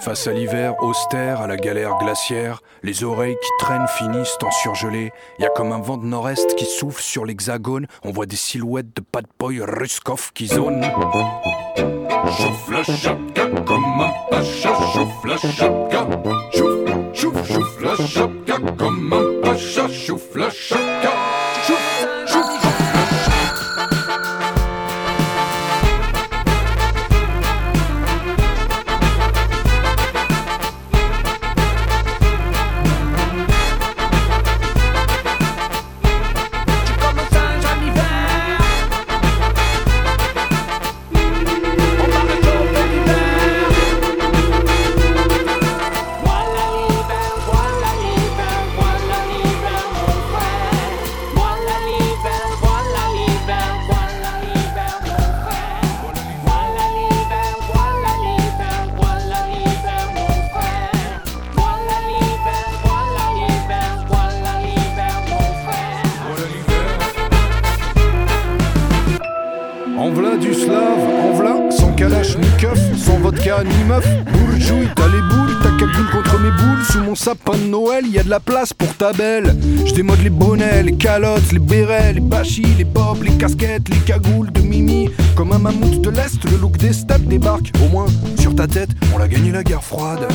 Face à l'hiver austère, à la galère glaciaire, les oreilles qui traînent finissent en surgelé. Y a comme un vent de nord-est qui souffle sur l'hexagone. On voit des silhouettes de bad boy Ruskov qui zonent un pacha, chauffe le chaka. Chouf, chouf, chouffe le chaka comme un pacha, chauffe le chaka. V'là du slave, en v'là, sans kalash ni keuf, sans vodka ni meuf. Bourjouille, t'as les boules, t'as calcul contre mes boules. Sous mon sapin de Noël, y a de la place pour ta belle. J'démode les bonnets, les calottes, les bérets, les bachis, les bobs, les casquettes, les cagoules de Mimi. Comme un mammouth de l'Est, le look des steppes débarque. Au moins, sur ta tête, on l'a gagné la guerre froide.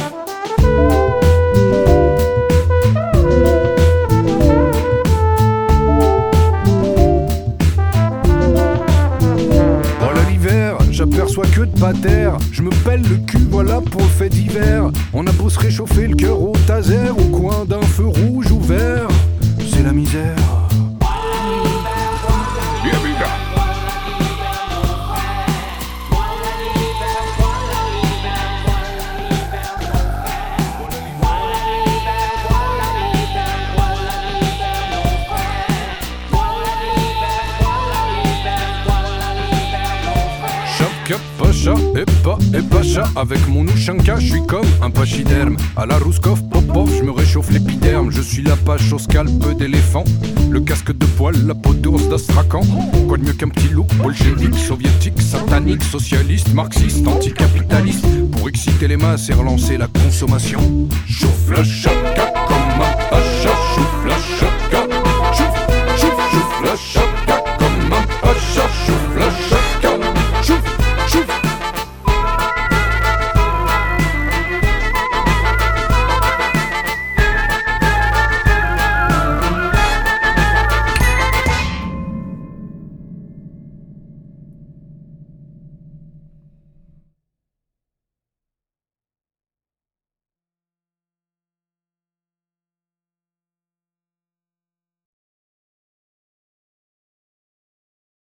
J'aperçois que de patère. Je me pèle le cul, voilà pour le fait d'hiver. On a beau se réchauffer le cœur au taser, Pacha et pas et pacha Avec mon Ushanka, je suis comme un pachyderme. À la Rouskov Popov, je me réchauffe l'épiderme. Je suis la page au scalpe d'éléphant. Le casque de poil, la peau d'ours d'Astrakhan. Quoi de mieux qu'un petit loup bolchevique, soviétique, satanique, socialiste, marxiste, anticapitaliste. Pour exciter les masses et relancer la consommation. Chauffe le chaka comme